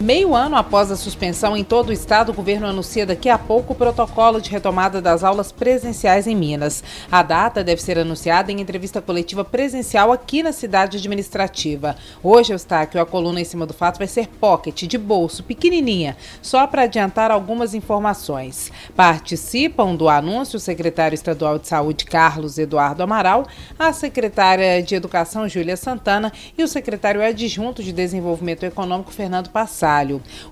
Meio ano após a suspensão em todo o estado, o governo anuncia daqui a pouco o protocolo de retomada das aulas presenciais em Minas. A data deve ser anunciada em entrevista coletiva presencial aqui na cidade administrativa. Hoje, Eustáquio, a coluna em cima do fato vai ser pocket, de bolso, pequenininha, só para adiantar algumas informações. Participam do anúncio o secretário estadual de saúde, Carlos Eduardo Amaral, a secretária de Educação, Júlia Santana, e o secretário adjunto de Desenvolvimento Econômico, Fernando Passar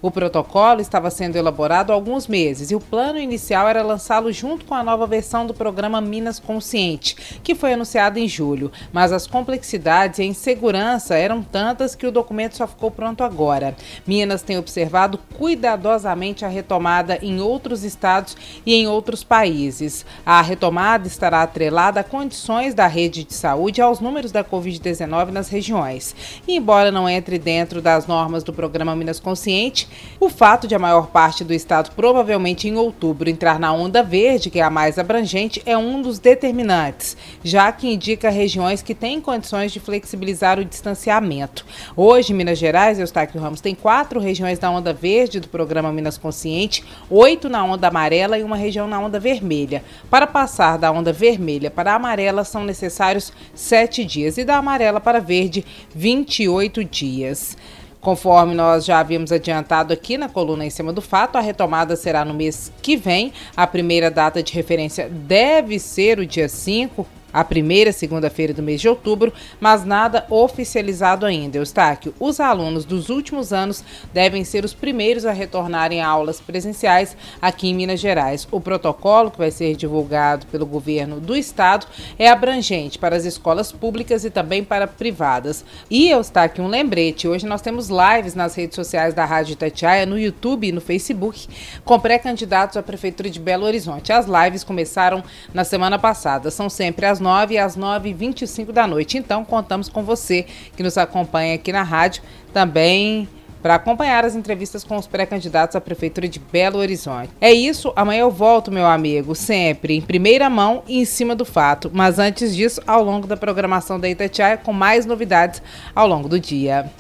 O protocolo estava sendo elaborado há alguns meses e o plano inicial era lançá-lo junto com a nova versão do programa Minas Consciente, que foi anunciado em julho. Mas as complexidades e a insegurança eram tantas que o documento só ficou pronto agora. Minas tem observado cuidadosamente a retomada em outros estados e em outros países. A retomada estará atrelada a condições da rede de saúde e aos números da Covid-19 nas regiões. E, embora não entre dentro das normas do programa Minas Consciente, o fato de a maior parte do estado provavelmente em outubro entrar na onda verde, que é a mais abrangente, é um dos determinantes, já que indica regiões que têm condições de flexibilizar o distanciamento. Hoje, Minas Gerais, Eustáquio Ramos, tem quatro regiões na onda verde do programa Minas Consciente, oito na onda amarela e uma região na onda vermelha. Para passar da onda vermelha para a amarela são necessários sete dias e da amarela para verde, 28 dias. Conforme nós já havíamos adiantado aqui na coluna em cima do fato, a retomada será no mês que vem. A primeira data de referência deve ser o dia 5, a primeira segunda-feira do mês de outubro, mas nada oficializado ainda. Eustáquio, os alunos dos últimos anos devem ser os primeiros a retornarem a aulas presenciais aqui em Minas Gerais. O protocolo, que vai ser divulgado pelo governo do estado, é abrangente para as escolas públicas e também para privadas. E, Eustáquio, um lembrete: hoje nós temos lives nas redes sociais da Rádio Itatiaia, no YouTube e no Facebook, com pré-candidatos à Prefeitura de Belo Horizonte. As lives começaram na semana passada, são sempre às 9 às 9h25 da noite. Então, contamos com você que nos acompanha aqui na rádio também para acompanhar as entrevistas com os pré-candidatos à Prefeitura de Belo Horizonte. É isso, amanhã eu volto, meu amigo, sempre em primeira mão e em cima do fato. Mas antes disso, ao longo da programação da Itatiaia, com mais novidades ao longo do dia.